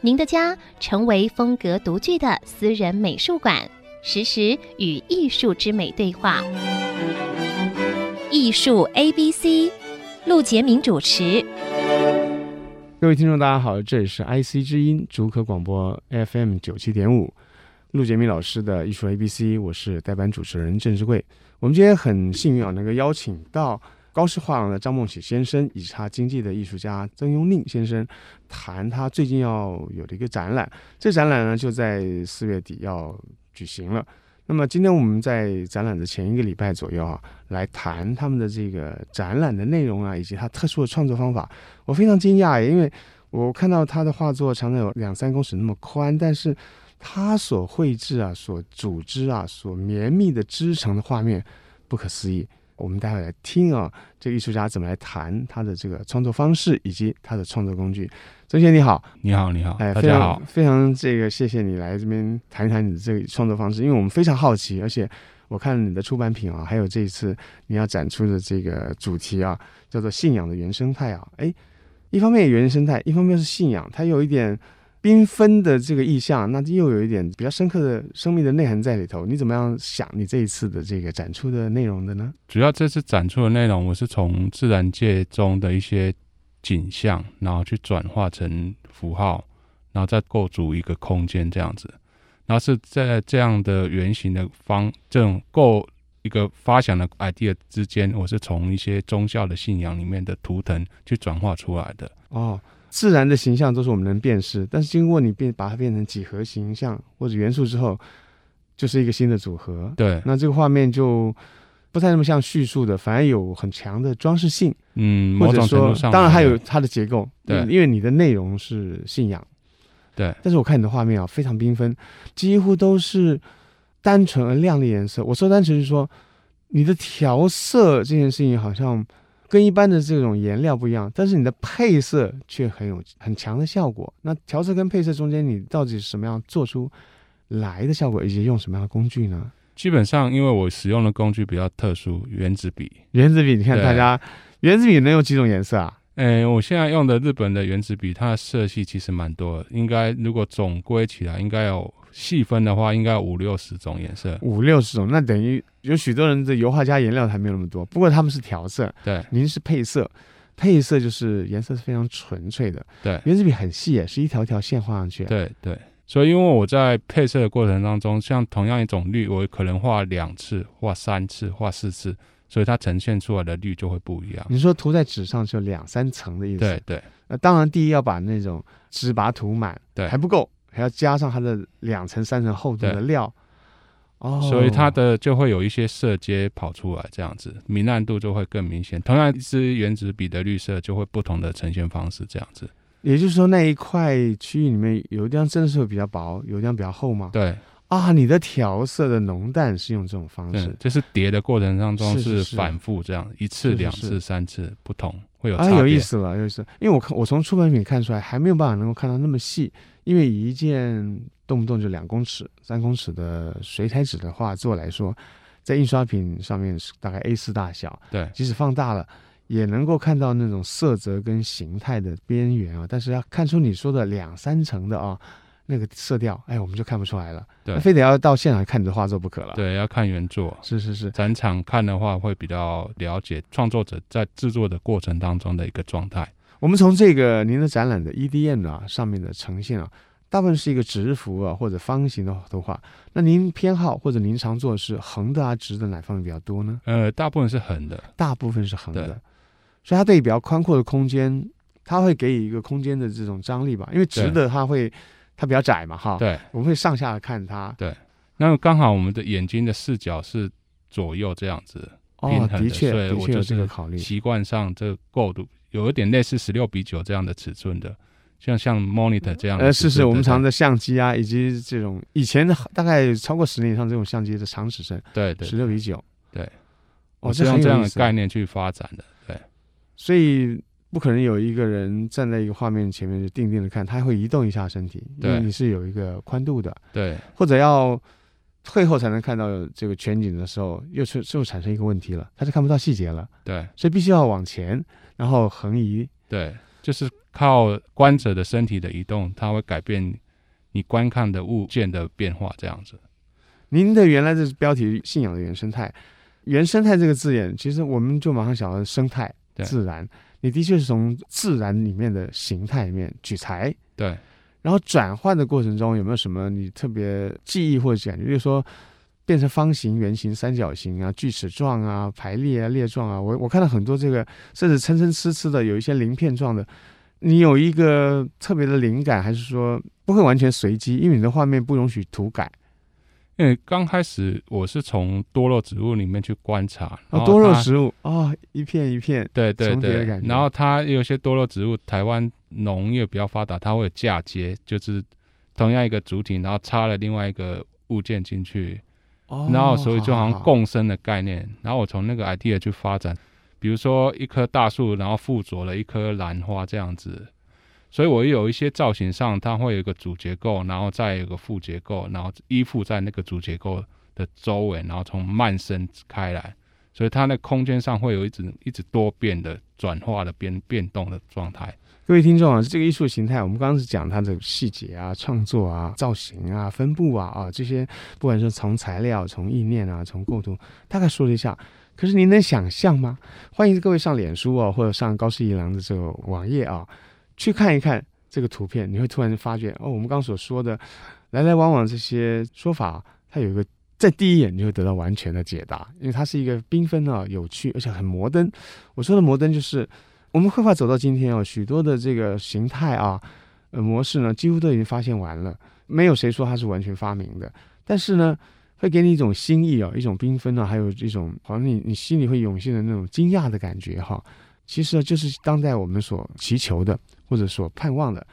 您的家成为风格独具的私人美术馆，实时与艺术之美对话。艺术 A B C，陆杰明主持。各位听众，大家好，这里是 IC 之音竹科广播 FM 九七点五，陆杰明老师的艺术 A B C，我是代班主持人郑志贵。我们今天很幸运啊，能够邀请到。高师画廊的张梦喜先生以及他经纪的艺术家曾雍宁先生谈他最近要有的一个展览，这展览呢就在四月底要举行了。那么今天我们在展览的前一个礼拜左右啊，来谈他们的这个展览的内容啊，以及他特殊的创作方法。我非常惊讶，因为我看到他的画作常常有两三公尺那么宽，但是他所绘制啊、所组织啊、所绵密的织成的画面，不可思议。我们待会来听啊，这个艺术家怎么来谈他的这个创作方式以及他的创作工具。曾先生你好，你好，你好，哎，大家好，非常这个谢谢你来这边谈一谈你的这个创作方式，因为我们非常好奇，而且我看你的出版品啊，还有这一次你要展出的这个主题啊，叫做信仰的原生态啊，哎，一方面原生态，一方面是信仰，它有一点。缤纷的这个意象，那又有一点比较深刻的生命的内涵在里头。你怎么样想你这一次的这个展出的内容的呢？主要这次展出的内容，我是从自然界中的一些景象，然后去转化成符号，然后再构筑一个空间这样子。然后是在这样的圆形的方，这种构一个发想的 idea 之间，我是从一些宗教的信仰里面的图腾去转化出来的。哦。自然的形象都是我们能辨识，但是经过你变把它变成几何形象或者元素之后，就是一个新的组合。对，那这个画面就不太那么像叙述的，反而有很强的装饰性。嗯，或者说，当然还有它的结构。对，因为你的内容是信仰。对，但是我看你的画面啊，非常缤纷，几乎都是单纯而亮丽颜色。我说单纯是说，你的调色这件事情好像。跟一般的这种颜料不一样，但是你的配色却很有很强的效果。那调色跟配色中间，你到底是什么样做出来的效果，以及用什么样的工具呢？基本上，因为我使用的工具比较特殊，原子笔。原子笔，你看大家，原子笔能有几种颜色啊？哎，我现在用的日本的原子笔，它的色系其实蛮多的，应该如果总归起来，应该有。细分的话，应该有五六十种颜色，五六十种，那等于有许多人的油画加颜料还没有那么多。不过他们是调色，对，您是配色，配色就是颜色是非常纯粹的。对，原子笔很细，是一条条线画上去。对对，所以因为我在配色的过程当中，像同样一种绿，我可能画两次、画三次、画四次，所以它呈现出来的绿就会不一样。你说涂在纸上就两三层的意思？对对。那当然，第一要把那种纸把它涂满，对，还不够。还要加上它的两层、三层厚度的料，哦，所以它的就会有一些色阶跑出来，这样子明暗度就会更明显。同样一支原子笔的绿色就会不同的呈现方式，这样子。也就是说，那一块区域里面有一地方真的是会比较薄，有一地方比较厚吗？对。啊，你的调色的浓淡是用这种方式，就是叠的过程当中是反复这样，是是是一次、两次、三次不同会有差别。啊，有意思了，有意思。因为我看我从出版品看出来，还没有办法能够看到那么细。因为一件动不动就两公尺、三公尺的水彩纸的画作来说，在印刷品上面是大概 A 四大小，对，即使放大了，也能够看到那种色泽跟形态的边缘啊。但是要看出你说的两三层的啊。那个色调，哎，我们就看不出来了。对，非得要到现场看你的画作不可了。对，要看原作。是是是，展场看的话会比较了解创作者在制作的过程当中的一个状态。我们从这个您的展览的 EDM 啊上面的呈现啊，大部分是一个直幅啊或者方形的图画。那您偏好或者您常做的是横的啊直的哪方面比较多呢？呃，大部分是横的，大部分是横的。所以它对于比较宽阔的空间，它会给予一个空间的这种张力吧？因为直的它会。它比较窄嘛，哈，对，我们会上下来看它，对，那刚好我们的眼睛的视角是左右这样子平衡的，哦，的确，所以我就这个考虑，习惯上这个构图有一点类似十六比九这样的尺寸的像像 monitor 这样的。呃，是是，我们常的相机啊，以及这种以前的大概超过十年以上这种相机的长尺寸，对对十六比九，对，哦，我是这用这样的概念去发展的。对，所以不可能有一个人站在一个画面前面就定定的看，他会移动一下身体，因为对你是有一个宽度的，对或者要退后才能看到这个全景的时候，又是就产生一个问题了，他是看不到细节了，对所以必须要往前，然后横移。对，就是靠观者的身体的移动，它会改变你观看的物件的变化，这样子。您的原来的标题“信仰的原生态”，原生态这个字眼，其实我们就马上想到生态、对自然。你的确是从自然里面的形态里面取材，对，然后转换的过程中有没有什么你特别记忆或者感觉？就是说变成方形、圆形、三角形啊、锯齿状啊、排列啊、列状啊。我我看到很多这个，甚至参参差差的，有一些鳞片状的。你有一个特别的灵感，还是说不会完全随机？因为你的画面不容许涂改。因为刚开始我是从多肉植物里面去观察，哦，多肉植物哦，一片一片，对对。对，然后它有些多肉植物，台湾农业比较发达，它会有嫁接，就是同样一个主体，然后插了另外一个物件进去，哦，然后所以就好像共生的概念。然后我从那个 idea 去发展，比如说一棵大树，然后附着了一棵兰花这样子。所以，我有一些造型上，它会有一个主结构，然后再有一个副结构，然后依附在那个主结构的周围，然后从蔓生开来。所以，它那空间上会有一直一直多变的转化的变变动的状态。各位听众啊，这个艺术形态，我们刚刚是讲它的细节啊、创作啊、造型啊、分布啊啊这些，不管是从材料、从意念啊、从构图，大概说了一下。可是您能想象吗？欢迎各位上脸书啊，或者上高市一郎的这个网页啊。去看一看这个图片，你会突然发觉哦，我们刚所说的来来往往这些说法，它有一个在第一眼你就会得到完全的解答，因为它是一个缤纷啊、有趣而且很摩登。我说的摩登就是我们绘画走到今天啊，许多的这个形态啊、呃模式呢，几乎都已经发现完了，没有谁说它是完全发明的。但是呢，会给你一种新意啊，一种缤纷啊，还有一种好像你你心里会涌现的那种惊讶的感觉哈。其实啊就是当代我们所祈求的。或者所盼望的，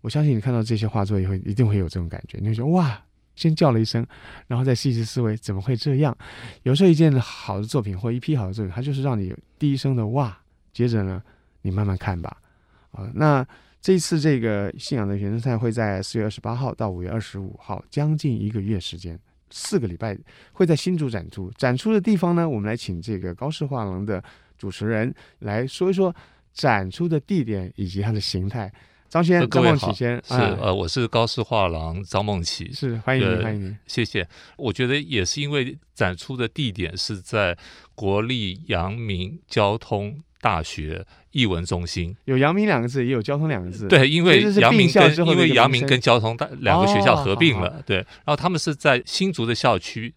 我相信你看到这些画作以后一定会有这种感觉，你会说哇，先叫了一声，然后再细细思维，怎么会这样？有时候一件好的作品或一批好的作品，它就是让你有第一声的哇，接着呢，你慢慢看吧。啊，那这次这个信仰的原生赛会在四月二十八号到五月二十五号，将近一个月时间，四个礼拜会在新竹展出。展出的地方呢，我们来请这个高氏画廊的主持人来说一说。展出的地点以及它的形态，张先，张梦启先是呃，我是高氏画廊张梦琪，是欢迎您，欢迎您，谢谢。我觉得也是因为展出的地点是在国立阳明交通大学艺文中心，有阳明两个字，也有交通两个字，对，因为阳明跟因为阳明跟交通大两个学校合并了，哦、对，然后他们是在新竹的校区。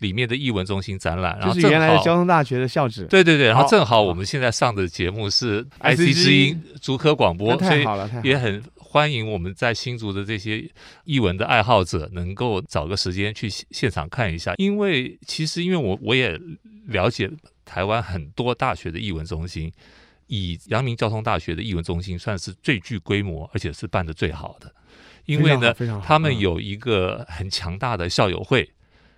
里面的艺文中心展览，然后就是原来的交通大学的校址。对对对，然后正好我们现在上的节目是 IC 之音。竹科广播，太好了，所以也很欢迎我们在新竹的这些译文的爱好者能够找个时间去现场看一下。因为其实因为我我也了解台湾很多大学的译文中心，以阳明交通大学的译文中心算是最具规模，而且是办的最好的。因为呢，他们有一个很强大的校友会。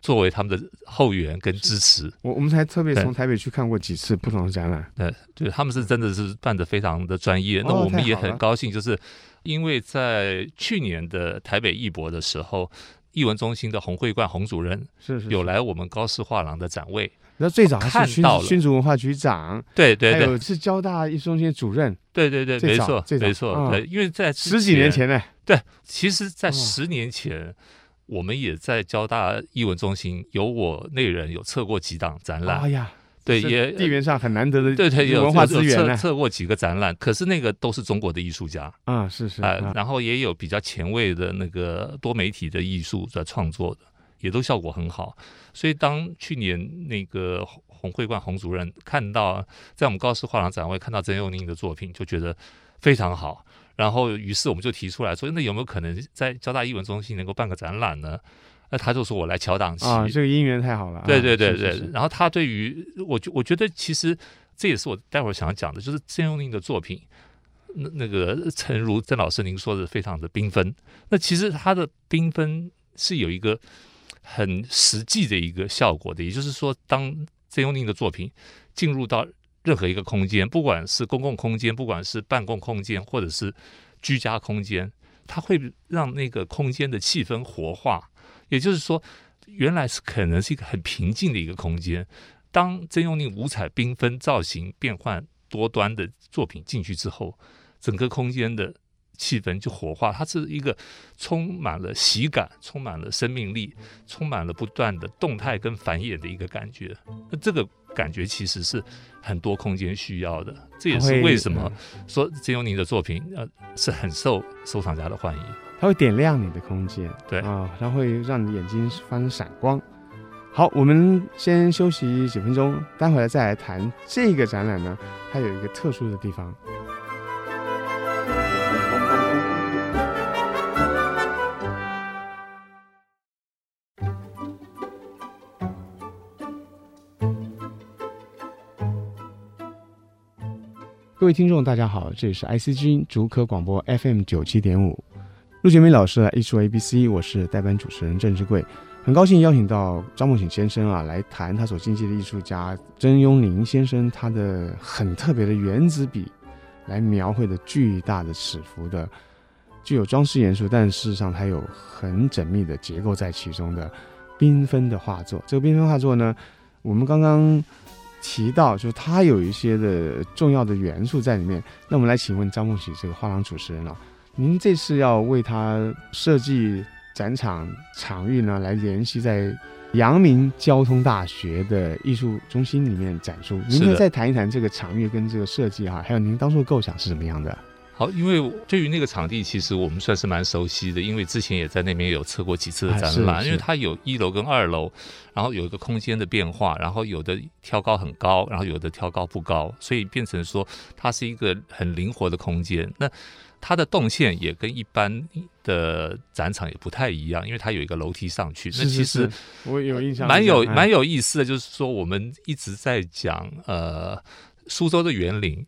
作为他们的后援跟支持，我我们才特别从台北去看过几次不同的展览。对，对，他们是真的是办的非常的专业。那我们也很高兴，就是因为在去年的台北艺博的时候，艺文中心的洪慧冠洪主任是是有来我们高斯画廊的展位。那最早看到了新竹文化局长，对对对，还有是交大艺术中心主任，对对对，没错没错，对，因为在十几年前呢，对，其实，在十年前。我们也在交大艺文中心，有我那人有测过几档展览。哎呀，对，也地缘上很难得的，对对，有文化资源策策过几个展览。可是那个都是中国的艺术家啊，是是啊，然后也有比较前卫的那个多媒体的艺术在创作的，也都效果很好。所以当去年那个洪会冠洪主任看到在我们高市画廊展会看到曾佑宁的作品，就觉得非常好。然后，于是我们就提出来说，那有没有可能在交大艺文中心能够办个展览呢？那他就说我来敲档期啊，这个姻缘太好了。对对对对。然后他对于我，我觉得其实这也是我待会儿想要讲的，就是曾祐宁的作品，那那个诚如郑老师您说的，非常的缤纷。那其实他的缤纷是有一个很实际的一个效果的，也就是说，当曾佑宁的作品进入到任何一个空间，不管是公共空间，不管是办公空间，或者是居家空间，它会让那个空间的气氛活化。也就是说，原来是可能是一个很平静的一个空间，当曾用宁五彩缤纷、造型变换多端的作品进去之后，整个空间的气氛就火化，它是一个充满了喜感、充满了生命力、充满了不断的动态跟繁衍的一个感觉。那这个感觉其实是很多空间需要的，这也是为什么说曾用宁的作品呃是很受收藏家的欢迎。它会点亮你的空间，对啊，它会让你眼睛发生闪光。好，我们先休息几分钟，待会儿再来谈这个展览呢，它有一个特殊的地方。各位听众，大家好，这里是 ICG 竹科广播 FM 九七点五，陆杰明老师的艺术 ABC，我是代班主持人郑志贵，很高兴邀请到张梦醒先生啊来谈他所经历的艺术家曾庸宁先生他的很特别的原子笔来描绘的巨大的尺幅的，具有装饰元素，但事实上它有很缜密的结构在其中的缤纷的画作。这个缤纷画作呢，我们刚刚。提到就是它有一些的重要的元素在里面，那我们来请问张孟璟这个画廊主持人啊，您这次要为他设计展场场域呢，来联系在阳明交通大学的艺术中心里面展出，您可以再谈一谈这个场域跟这个设计哈，还有您当初的构想是怎么样的？好，因为对于那个场地，其实我们算是蛮熟悉的，因为之前也在那边有测过几次的展览。啊、因为它有一楼跟二楼，然后有一个空间的变化，然后有的挑高很高，然后有的挑高不高，所以变成说它是一个很灵活的空间。那它的动线也跟一般的展场也不太一样，因为它有一个楼梯上去。那其实我有印象，蛮有蛮有意思的，就是说我们一直在讲呃苏州的园林。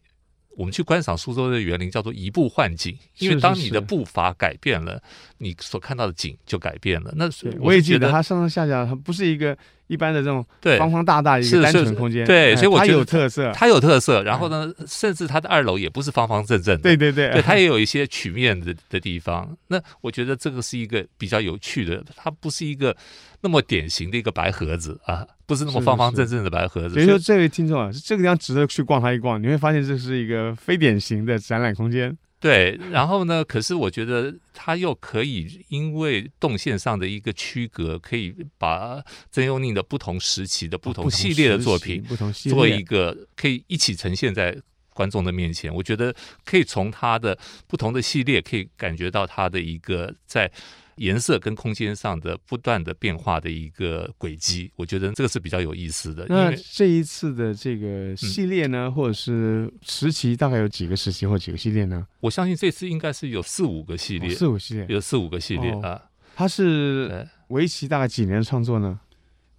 我们去观赏苏州的园林，叫做移步换景，因为当你的步伐改变了，你所看到的景就改变了。那我也记得它上上下下，它不是一个一般的这种方方大大的一个单纯空间。对，所以我觉得它有特色，它有特色。然后呢，甚至它的二楼也不是方方正正的。对对对，对，它也有一些曲面的的地方。那我觉得这个是一个比较有趣的，它不是一个那么典型的一个白盒子啊。不是那么方方正正的白盒子。所以说，这位听众啊，这个地方值得去逛它一逛。你会发现这是一个非典型的展览空间。对，然后呢，可是我觉得他又可以因为动线上的一个区隔，可以把曾佑宁的不同时期的不同系列的作品，不同系列做一个可以一起呈现在观众的面前。我觉得可以从他的不同的系列，可以感觉到他的一个在。颜色跟空间上的不断的变化的一个轨迹，我觉得这个是比较有意思的。那这一次的这个系列呢，嗯、或者是时期，大概有几个时期或几个系列呢？我相信这次应该是有四五个系列，哦、四五系列有四五个系列、哦、啊。它是为期大概几年的创作呢？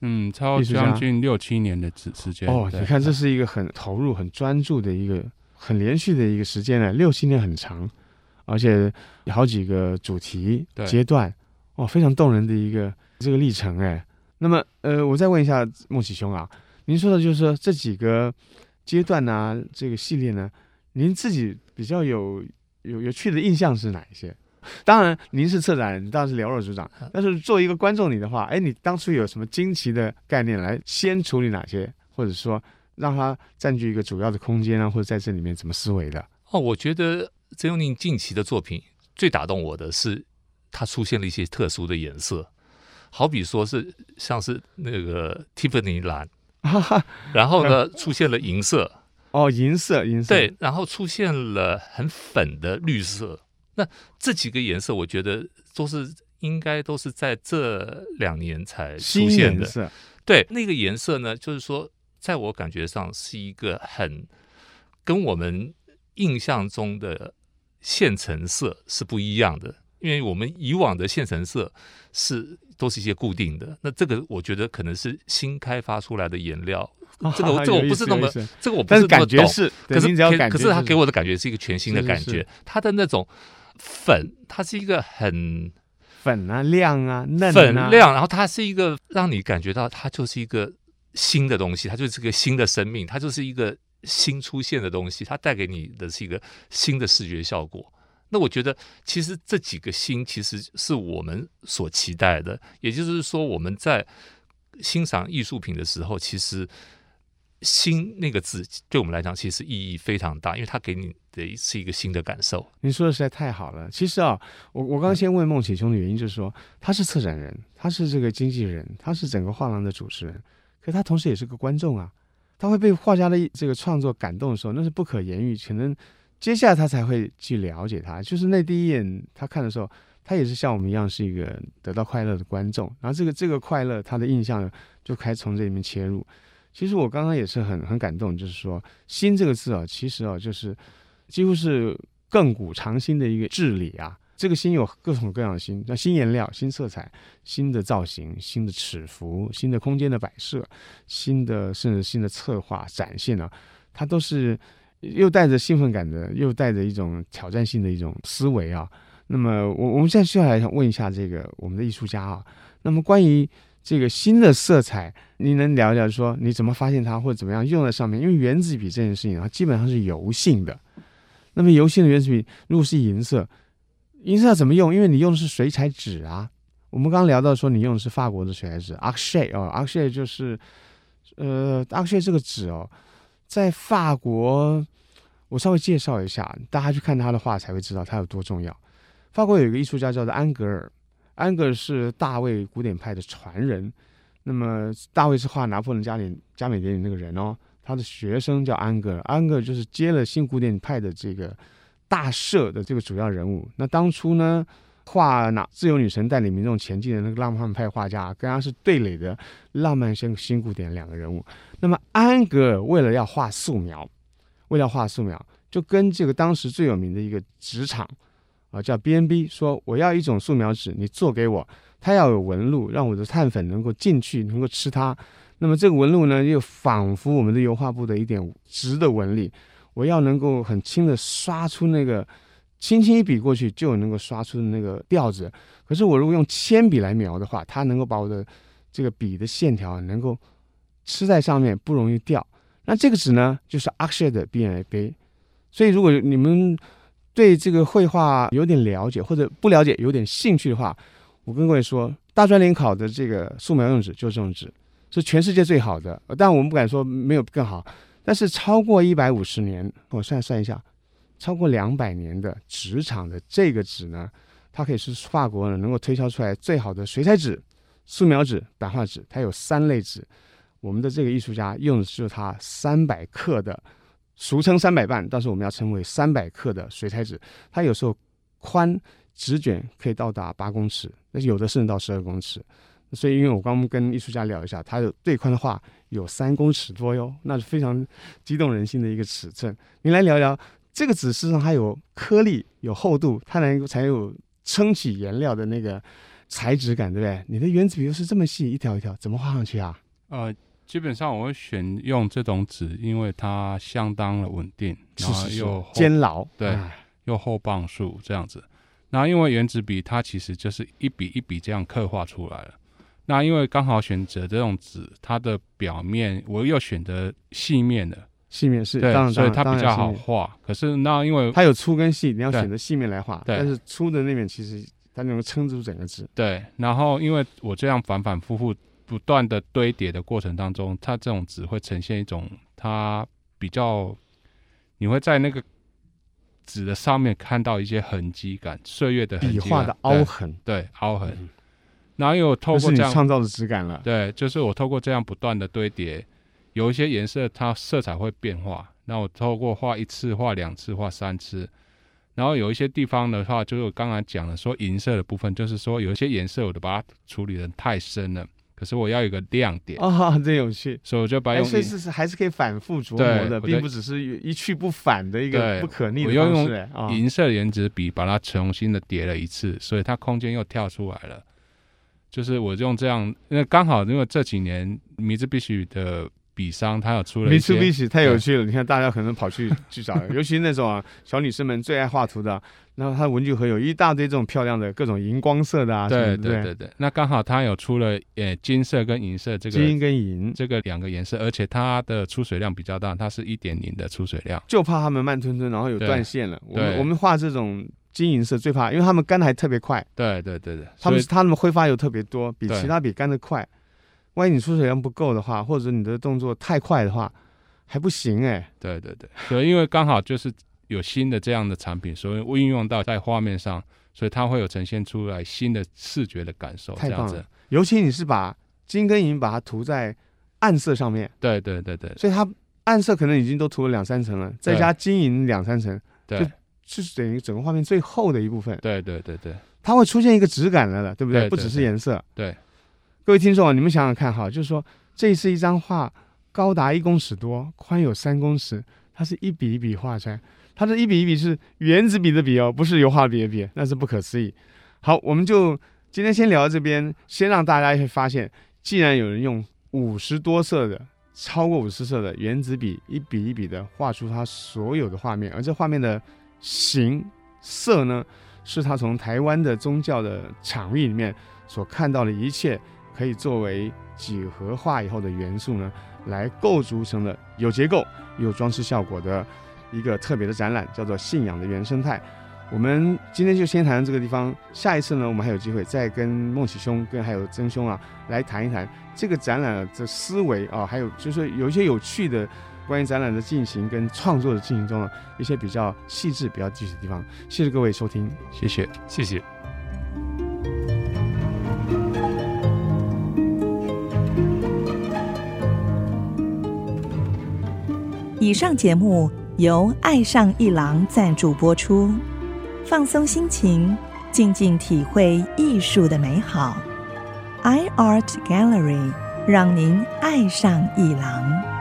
嗯，超将近六七年的时时间。哦，你看，这是一个很投入、很专注的一个很连续的一个时间呢，六七年很长。而且有好几个主题阶段，哦，非常动人的一个这个历程哎。那么，呃，我再问一下孟启兄啊，您说的就是说这几个阶段呢、啊，这个系列呢，您自己比较有有有趣的印象是哪一些？当然，您是策展人，当然是了若指掌。但是作为一个观众，你的话，哎，你当初有什么惊奇的概念来先处理哪些，或者说让它占据一个主要的空间啊，或者在这里面怎么思维的？哦，我觉得。曾佑宁近期的作品最打动我的是，他出现了一些特殊的颜色，好比说是像是那个 Tiffany 蓝，然后呢出现了银色，哦，银色，银色，对，然后出现了很粉的绿色。那这几个颜色，我觉得都是应该都是在这两年才出现的。对，那个颜色呢，就是说，在我感觉上是一个很跟我们印象中的。现成色是不一样的，因因为我们以往的现成色是都是一些固定的，那这个我觉得可能是新开发出来的颜料。哦、这个 这个我不是那么，这个我不是感觉是，可是只要感、可是他给我的感觉是一个全新的感觉，它的那种粉，它是一个很粉啊亮啊嫩啊。粉亮，然后它是一个让你感觉到它就是一个新的东西，它就是一个新的生命，它就是一个新出现的东西，它带给你的是一个新的视觉效果。那我觉得，其实这几个新其实是我们所期待的，也就是说，我们在欣赏艺术品的时候，其实。新那个字对我们来讲，其实意义非常大，因为它给你的是一个新的感受。你说的实在太好了。其实啊，我我刚刚先问孟启兄的原因，就是说他是策展人，他是这个经纪人，他是整个画廊的主持人，可他同时也是个观众啊。他会被画家的这个创作感动的时候，那是不可言喻。可能接下来他才会去了解他，就是那第一眼他看的时候，他也是像我们一样是一个得到快乐的观众。然后这个这个快乐，他的印象就开始从这里面切入。其实我刚刚也是很很感动，就是说“心”这个字啊，其实啊，就是几乎是亘古长新的一个治理啊。这个“新”有各种各样的“新”，像新颜料、新色彩、新的造型、新的尺幅、新的空间的摆设、新的甚至新的策划展现啊，它都是又带着兴奋感的，又带着一种挑战性的一种思维啊。那么我我们现在需要来问一下这个我们的艺术家啊，那么关于。这个新的色彩，你能聊聊说你怎么发现它，或者怎么样用在上面？因为原子笔这件事情，它基本上是油性的。那么油性的原子笔，如果是银色，银色怎么用？因为你用的是水彩纸啊。我们刚聊到说，你用的是法国的水彩纸 a r c h e 哦 a r c h e 就是呃 a r c h e 这个纸哦，在法国，我稍微介绍一下，大家去看他的画才会知道它有多重要。法国有一个艺术家叫做安格尔。安格尔是大卫古典派的传人，那么大卫是画拿破仑加冕加冕典礼那个人哦，他的学生叫安格尔，安格尔就是接了新古典派的这个大赦的这个主要人物。那当初呢，画那自由女神带领民众前进的那个浪漫派画家，跟他是对垒的浪漫新新古典两个人物。那么安格尔为了要画素描，为了画素描，就跟这个当时最有名的一个纸厂。啊，叫 B&B，说我要一种素描纸，你做给我，它要有纹路，让我的碳粉能够进去，能够吃它。那么这个纹路呢，又仿佛我们的油画布的一点直的纹理。我要能够很轻的刷出那个，轻轻一笔过去就能够刷出那个调子。可是我如果用铅笔来描的话，它能够把我的这个笔的线条能够吃在上面，不容易掉。那这个纸呢，就是 Arches 的 B&B。所以如果你们对这个绘画有点了解，或者不了解有点兴趣的话，我跟各位说，大专联考的这个素描用纸就是这种纸，是全世界最好的。但我们不敢说没有更好，但是超过一百五十年，我算算一下，超过两百年的纸厂的这个纸呢，它可以是法国人能够推销出来最好的水彩纸、素描纸、版画纸。它有三类纸，我们的这个艺术家用的就是它三百克的。俗称三百瓣，但是我们要称为三百克的水彩纸。它有时候宽纸卷可以到达八公尺，那有的甚至到十二公尺。所以，因为我刚刚跟艺术家聊一下，它的对宽的话有三公尺多哟，那是非常激动人心的一个尺寸。你来聊聊这个纸，事实上它有颗粒、有厚度，它能够才有撑起颜料的那个材质感，对不对？你的原子笔又是这么细，一条一条，怎么画上去啊？呃。基本上我会选用这种纸，因为它相当的稳定，然后又坚牢，对，唉又厚磅数这样子。然后因为原子笔它其实就是一笔一笔这样刻画出来了。那因为刚好选择这种纸，它的表面我又选择细面的，细面是，对，所以它比较好画。可是那因为它有粗跟细，你要选择细面来画。对，但是粗的那面其实它能够撑住整个纸。对，然后因为我这样反反复复。不断的堆叠的过程当中，它这种纸会呈现一种它比较，你会在那个纸的上面看到一些痕迹感，岁月的痕迹，笔画的凹痕，对，对凹痕。嗯、然后又透过这样创造的质感了，对，就是我透过这样不断的堆叠，有一些颜色它色彩会变化，那我透过画一次、画两次、画三次，然后有一些地方的话，就是我刚才讲的说银色的部分，就是说有一些颜色我都把它处理的太深了。可是我要有一个亮点啊，真有趣。所以我就把用，所以是是还是可以反复琢磨的，并不只是一去不返的一个不可逆的方式。我用银色颜值笔把它重新的叠了一次，所以它空间又跳出来了。就是我用这样，因为刚好因为这几年米兹必须的。笔商他有出了一些，米兹太有趣了。你看，大家可能跑去去找，尤其那种啊，小女生们最爱画图的。然后它文具盒有一大堆这种漂亮的各种荧光色的啊，对对对对。那刚好它有出了呃金色跟银色这个金跟银这个两个颜色，而且它的出水量比较大，它是一点零的出水量。就怕它们慢吞吞，然后有断线了。我们我们画这种金银色最怕，因为它们干的还特别快。对对对对，它们它们挥发油特别多，比其他笔干的快。万一你出水量不够的话，或者你的动作太快的话，还不行哎、欸。对对对，对，因为刚好就是有新的这样的产品，所以运用到在画面上，所以它会有呈现出来新的视觉的感受。太棒了！尤其你是把金跟银把它涂在暗色上面。对对对对。所以它暗色可能已经都涂了两三层了，再加金银两三层，对，就是等于整个画面最厚的一部分。对对对对。它会出现一个质感来了，对不对？对对对，不只是颜色。对。各位听众啊，你们想想看哈，就是说这是一张画，高达一公尺多，宽有三公尺，它是一笔一笔画出来，它这一笔一笔是原子笔的笔哦，不是油画笔的笔，那是不可思议。好，我们就今天先聊到这边，先让大家会发现，既然有人用五十多色的，超过五十色的原子笔，一笔一笔的画出它所有的画面，而这画面的形色呢，是他从台湾的宗教的场域里面所看到的一切。可以作为几何化以后的元素呢，来构筑成了有结构、有装饰效果的一个特别的展览，叫做“信仰的原生态”。我们今天就先谈到这个地方，下一次呢，我们还有机会再跟孟启兄、跟还有曾兄啊来谈一谈这个展览的思维啊，还有就是有一些有趣的关于展览的进行跟创作的进行中的一些比较细致、比较具体的地方。谢谢各位收听，谢谢，谢谢。以上节目由爱上一郎赞助播出，放松心情，静静体会艺术的美好。iArt Gallery 让您爱上一郎。